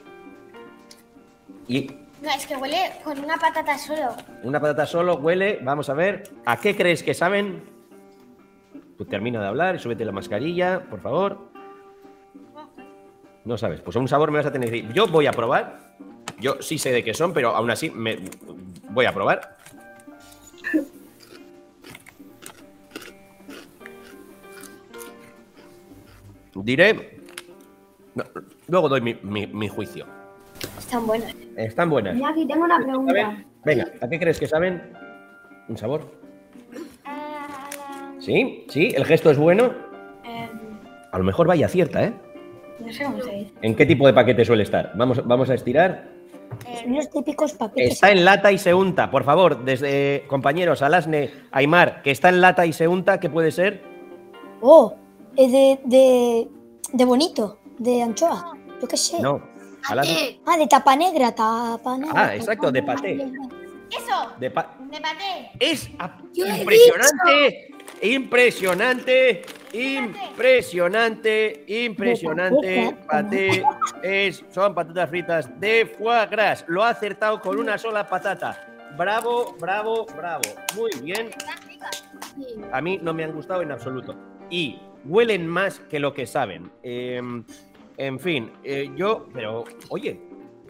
y no, es que huele con una patata solo. Una patata solo huele. Vamos a ver. ¿A qué crees que saben? Pues termina de hablar y súbete la mascarilla, por favor. No sabes. Pues a un sabor me vas a tener que decir. Yo voy a probar. Yo sí sé de qué son, pero aún así me voy a probar. Diré. luego doy mi, juicio. Están buenas. Están buenas. Y aquí tengo una pregunta. Venga, ¿a qué crees que saben? ¿Un sabor? ¿Sí? ¿Sí? ¿El gesto es bueno? Em. A lo mejor vaya cierta, ¿eh? No sé cómo se dice. ¿En qué tipo de paquete suele estar? Vamos, vamos a estirar. Son los típicos paquetes. Está en lata y se unta. Por favor, desde compañeros, Alasne, Aymar, que está en lata y se unta, ¿qué puede ser? Oh, de, de, de bonito, de anchoa. Yo qué sé. No. Ah, de tapa negra, tapa negra. Ah, exacto, de paté. Eso. De, pa de paté. Es impresionante. Impresionante, impresionante, impresionante. Paté es, son patatas fritas de foie gras. Lo ha acertado con una sola patata. Bravo, bravo, bravo. Muy bien. A mí no me han gustado en absoluto. Y huelen más que lo que saben. Em, en fin, eh, yo, pero oye,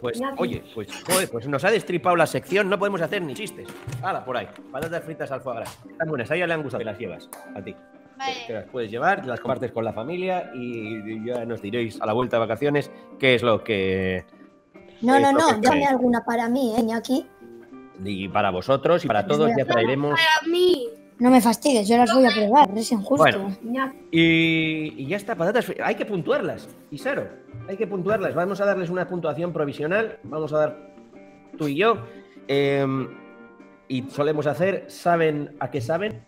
Pues, oye, pues, joder, pues nos ha destripado la sección, no podemos hacer ni chistes. Hala, por ahí. Patatas fritas al foie gras. Están buenas, a ella le han gustado que las llevas, a ti. Te las puedes llevar, las compartes con la familia y ya nos diréis a la vuelta de vacaciones qué es lo que. No, no, no, dame alguna para mí, ¿eh, Iñaki? Y para vosotros y para todos ya traeremos. Para mí. No me fastidies, yo las voy a probar, es injusto. Bueno. Y, y ya está, patatas fritas. Hay que puntuarlas, Isaro. Hay que puntuarlas. Vamos a darles una puntuación provisional. Vamos a dar tú y yo. Em, y solemos hacer, ¿saben a qué saben?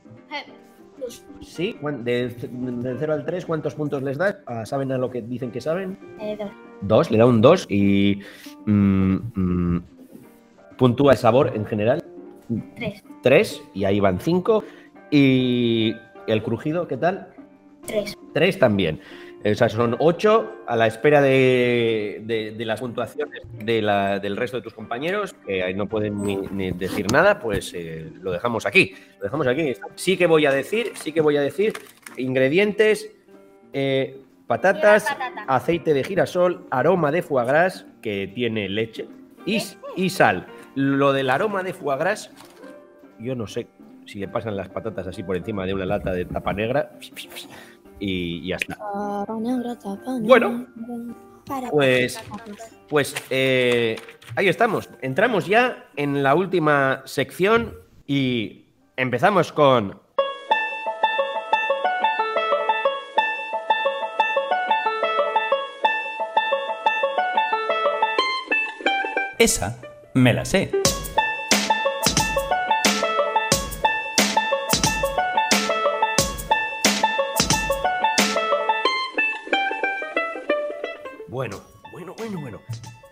Dos. Sí, de, del 0 al 3, ¿cuántos puntos les das? Ah, ¿Saben a lo que dicen que saben? Eh, dos. Dos, le da un 2 y mm, mm, puntúa el sabor en general. Tres. 3 y ahí van 5. Y el crujido, ¿qué tal? Tres. 3 también. O sea, son 8 a la espera de, de- de las puntuaciones de la- del resto de tus compañeros, que ahí no pueden ni, ni decir nada, pues eh, lo dejamos aquí. Lo dejamos aquí. Sí que voy a decir, sí que voy a decir ingredientes, eh, patatas, patata. aceite de girasol, aroma de foie gras, que tiene leche, y, y sal. Lo del aroma de foie gras, yo no sé si le pasan las patatas así por encima de una lata de tapa negra y ya está. Tapa negra, tapa negra, Bueno, para- Pues, pues eh, ahí estamos. Entramos ya en la última sección y empezamos con... Esa me la sé.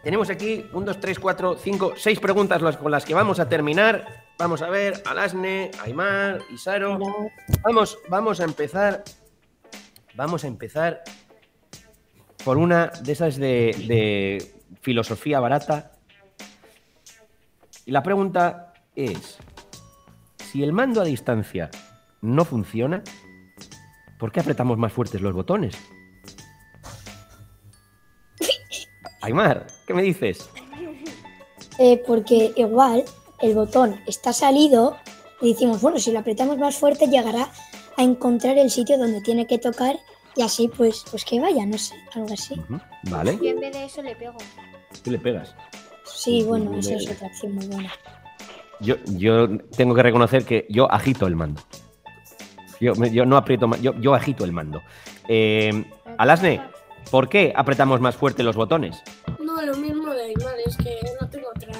Tenemos aquí un, dos, tres, cuatro, cinco, seis preguntas las- con las que vamos a terminar. Vamos a ver, Alasne, Aymar, Isaro. Vamos, vamos a empezar. Vamos a empezar por una de esas de, de filosofía barata. Y la pregunta es: si el mando a distancia no funciona, ¿por qué apretamos más fuertes los botones? Aymar, ¿qué me dices? Eh, porque igual el botón está salido y decimos, bueno, si lo apretamos más fuerte llegará a encontrar el sitio donde tiene que tocar y así pues, pues que vaya, no sé, algo así. Ujú, Vale, Yo en vez de eso le pego. tú le pegas. Sí, bueno, esa es otra opción muy buena. Yo, yo tengo que reconocer que yo agito el mando. Yo, yo no aprieto, yo, yo agito el mando. Eh, Alasne, ¿por qué apretamos más fuerte los botones? No, lo mismo de Aymar, es que no tengo otra.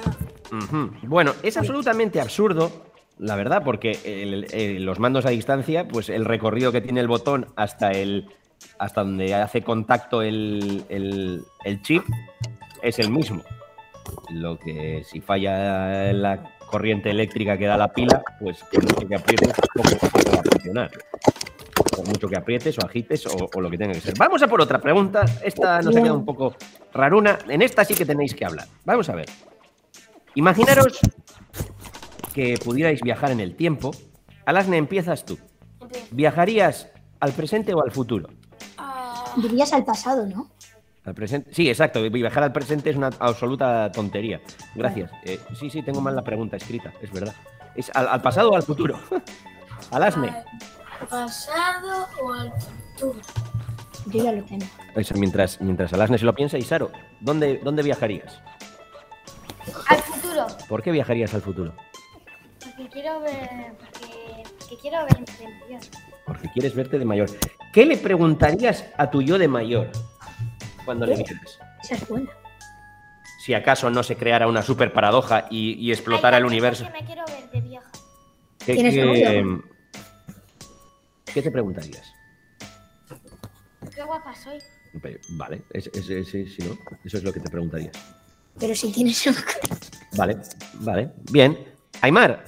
Bueno, es absolutamente absurdo, la verdad, porque el- el- los mandos a distancia, pues el recorrido que tiene el botón hasta el hasta donde hace contacto el, el- chip es el mismo. Lo que si falla la corriente eléctrica que da la pila, pues por que aprietes, poco va a funcionar. Por mucho que aprietes o agites o, o lo que tenga que ser. Vamos a por otra pregunta. Esta nos ha quedado un poco raruna. En esta sí que tenéis que hablar. Vamos a ver. Imaginaros que pudierais viajar en el tiempo. Alasne, empiezas tú. ¿Viajarías al presente o al futuro? Ah, Dirías al pasado, ¿no? Al presente. Sí, exacto. Viajar al presente es una absoluta tontería. Gracias. Eh, sí, sí, tengo mal la pregunta escrita, es verdad. ¿Es al, al pasado o al futuro? Alasne. ¿Al pasado o al futuro? Yo ya lo tengo. Eso, mientras, mientras Alasne se lo piensa, Isaro, ¿dónde, ¿dónde viajarías? Al futuro. ¿Por qué viajarías al futuro? Porque quiero ver. Porque, porque quiero ver de mayor. Porque quieres verte de mayor. ¿Qué le preguntarías a tu yo de mayor cuando le vieras? Esa es buena. Si acaso no se creara una super paradoja y, y explotara Ay, el universo. Me quiero ver de vieja. ¿Qué, ¿Tienes qué- novio? Qué te preguntarías? Qué guapa soy. Pero, Vale, es- es- es- sí, sí, ¿no? eso es lo que te preguntarías. Pero si tienes... Vale, vale, bien. Aymar,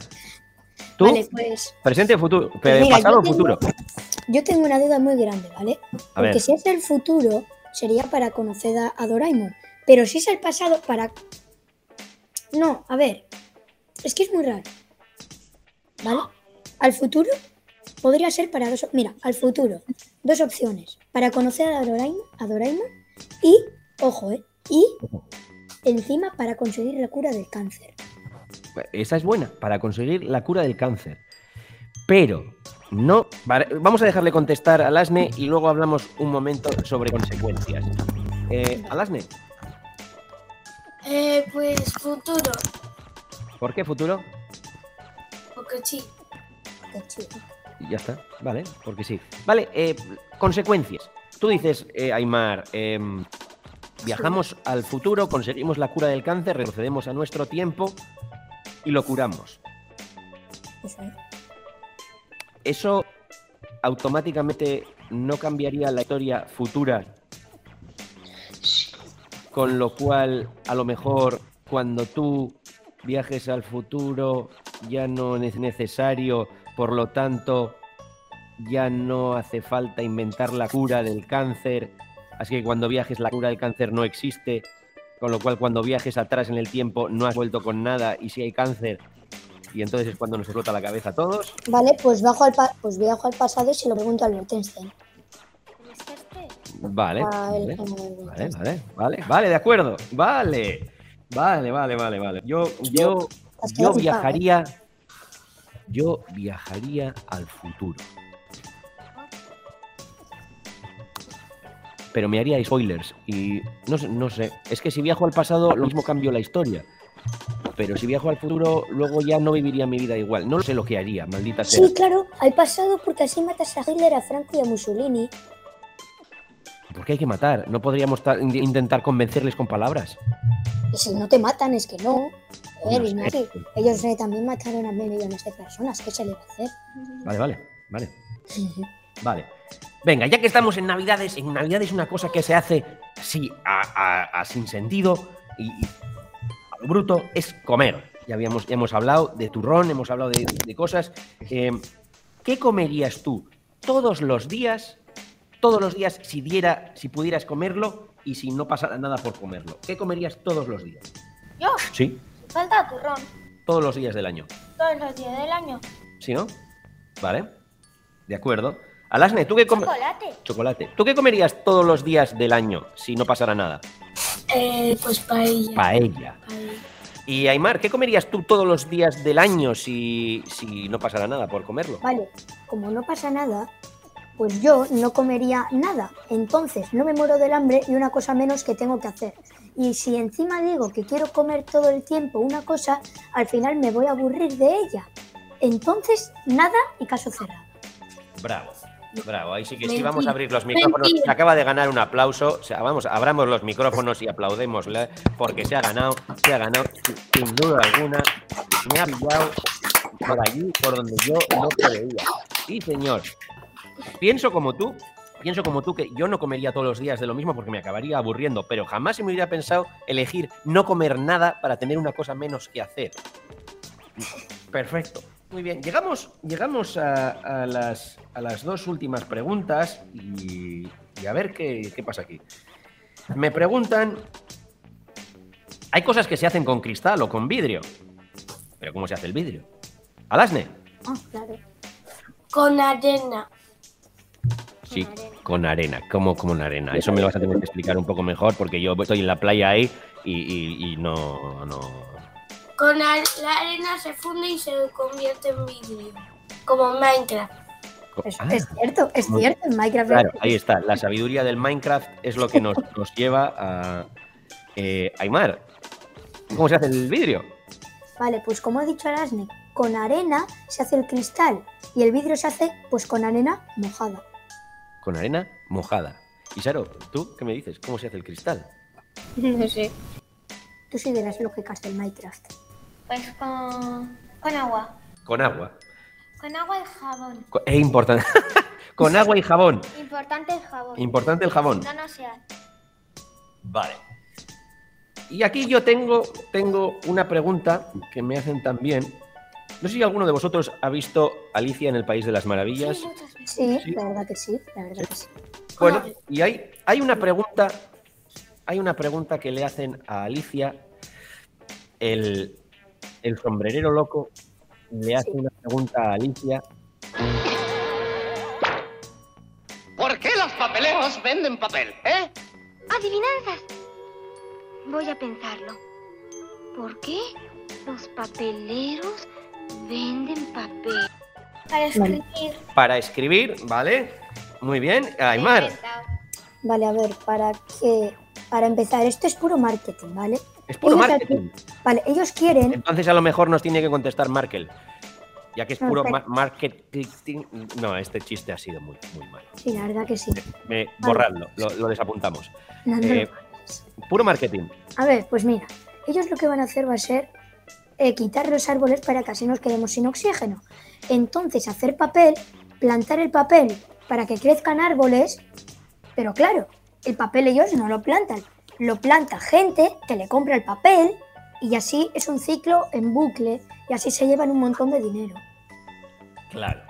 ¿tú? Vale, pues ¿Presente o futuro? Pues mira, ¿Pasado o futuro? yo tengo una duda muy grande, ¿vale? A Porque ver. si es el futuro, sería para conocer a, a Doraemon. Pero si es el pasado, para... No, a ver. Es que es muy raro. ¿Vale? Al futuro podría ser para dos... Mira, al futuro, dos opciones. Para conocer a Doraemon, a Doraemon y, ojo, ¿eh? Y encima para conseguir la cura del cáncer. Esa es buena, para conseguir la cura del cáncer. Pero no. Vamos a dejarle contestar a Lasne y luego hablamos un momento sobre consecuencias. Eh, Alasne. Eh, pues futuro. ¿Por qué futuro? Porque sí. Ya está, vale, porque sí. Vale, eh, consecuencias. Tú dices, eh, Aymar, em, viajamos al futuro, conseguimos la cura del cáncer, retrocedemos a nuestro tiempo y lo curamos. Eso automáticamente no cambiaría la historia futura. Con lo cual, a lo mejor, cuando tú viajes al futuro, ya no es necesario, por lo tanto, ya no hace falta inventar la cura del cáncer. Así que cuando viajes la cura del cáncer no existe, con lo cual cuando viajes atrás en el tiempo no has vuelto con nada y si hay cáncer y entonces es cuando nos explota la cabeza a todos. Vale, pues, bajo al pues viajo al pasado y se lo pregunto a Albert Einstein. Vale, vale, vale, vale, vale, vale, de acuerdo, vale, vale, vale, vale, vale. Yo, yo, yo viajaría, yo viajaría al futuro. Pero me haría spoilers y no, no sé, es que si viajo al pasado lo mismo cambio la historia pero si viajo al futuro, luego ya no viviría mi vida igual. No sé lo que haría, maldita sea. Sí, claro, al pasado, porque así matas a Hitler, a Franco y a Mussolini. ¿Por qué hay que matar? ¿No podríamos intentar convencerles con palabras? Si no te matan, es que no. ellos también mataron a mil millones de personas. ¿Qué se le va a hacer? Vale, vale, vale. vale. Venga, ya que estamos en Navidades, en Navidades es una cosa que se hace así, a, sin sentido y bruto es comer. Ya, habíamos, hemos hablado de turrón, hemos hablado de, cosas. Eh, ¿Qué comerías tú todos los días, todos los días si, diera, si pudieras comerlo y si no pasara nada por comerlo? ¿Qué comerías todos los días? ¿Yo? Sí. Falta turrón. Todos los días del año. Todos los días del año. ¿Sí, no? Vale. De acuerdo. Alasne, ¿tú qué comes? Chocolate. Chocolate. ¿Tú qué comerías todos los días del año si no pasara nada? Eh, pues paella. Paella. Y Aymar, ¿qué comerías tú todos los días del año si, si no pasara nada por comerlo? Vale, como no pasa nada, pues yo no comería nada. Entonces no me muero del hambre y una cosa menos que tengo que hacer. Y si encima digo que quiero comer todo el tiempo una cosa, al final me voy a aburrir de ella. Entonces, nada y caso cerrado. Bravo. Bravo, ahí sí que sí vamos a abrir los micrófonos. Se acaba de ganar un aplauso. O sea, vamos, abramos los micrófonos y aplaudémosle porque se ha ganado, se ha ganado sin duda alguna. Me ha pillado por allí, por donde yo no creía. Sí, señor. Pienso como tú, pienso como tú que yo no comería todos los días de lo mismo porque me acabaría aburriendo, pero jamás se me hubiera pensado elegir no comer nada para tener una cosa menos que hacer. Perfecto. Muy bien, llegamos, llegamos a, las, a las, dos últimas preguntas y, a ver qué, pasa aquí. Me preguntan, hay cosas que se hacen con cristal o con vidrio, pero ¿cómo se hace el vidrio? ¿Alasne? Ah, claro. Con arena. Sí, con arena. ¿Cómo con arena? Eso me lo vas a tener que explicar un poco mejor porque yo estoy en la playa ahí y, y no, no, con la, arena se funde y se convierte en vidrio, como Minecraft. Es, cierto, es cierto, en Minecraft. Claro, ahí está. La sabiduría del Minecraft es lo que nos, lleva a eh, Aymar. ¿Cómo se hace el vidrio? Vale, pues como ha dicho Arasne, con arena se hace el cristal y el vidrio se hace pues con arena mojada. Con arena mojada. Y Saro, ¿tú qué me dices? ¿Cómo se hace el cristal? No sé. Tú sí de las lógicas del Minecraft. Pues con, con agua. Con agua. Con agua y jabón. Es importante. con agua y jabón. Importante el jabón. Importante el jabón. No, no sea. Vale. Y aquí yo tengo, tengo una pregunta que me hacen también. No sé si alguno de vosotros ha visto Alicia en el País de las Maravillas. Sí, la verdad que sí, la verdad que sí. Bueno, y hay, hay una pregunta, hay una pregunta que le hacen a Alicia el, el sombrerero loco le hace una pregunta a Alicia. ¿Por qué los papeleos venden papel, eh? Adivinanzas. Voy a pensarlo. ¿Por qué los papeleros venden papel? Para escribir. Para escribir, ¿vale? Muy bien. Aymar, Vale, a ver, para que. Para empezar, esto es puro marketing, ¿vale? es puro Ellos marketing. Vale, ellos quieren. Entonces a lo mejor nos tiene que contestar Markel. Ya que es puro ma- marketing. No, este chiste ha sido muy, muy mal. Sí, la verdad que sí. Eh, borradlo, lo, lo desapuntamos. No, no, Eh, puro marketing. A ver, pues mira, ellos lo que van a hacer va a ser eh, quitar los árboles para que así nos quedemos sin oxígeno. Entonces, hacer papel, plantar el papel para que crezcan árboles, pero claro, el papel ellos no lo plantan, lo planta gente que le compra el papel y así es un ciclo en bucle y así se llevan un montón de dinero. Claro.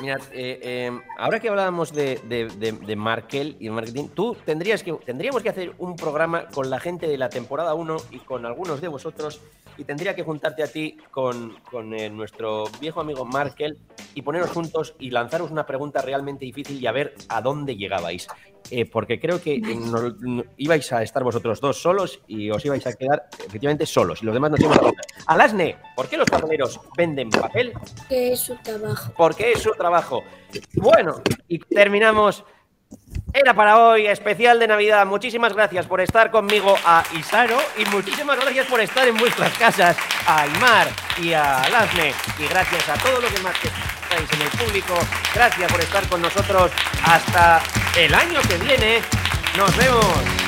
Mirad, eh, eh, ahora que hablábamos de, de, de- Markel y marketing, tú tendrías que, tendríamos que hacer un programa con la gente de la temporada 1 y con algunos de vosotros y tendría que juntarte a ti con, con, eh, nuestro viejo amigo Markel y poneros juntos y lanzaros una pregunta realmente difícil y a ver a dónde llegabais. Eh, porque creo que no- no- ibais a estar vosotros dos solos y os ibais a quedar efectivamente solos y los demás nos íbamos a. Alasne, ¿por qué los papeleros venden papel? Que es su trabajo. porque es su trabajo. Bueno, y terminamos. Era para hoy, especial de Navidad. Muchísimas gracias por estar conmigo a Isaro y muchísimas gracias por estar en vuestras casas a Aymar y a Lasne. Y gracias a todos los demás que estáis en el público. Gracias por estar con nosotros hasta el año que viene. Nos vemos.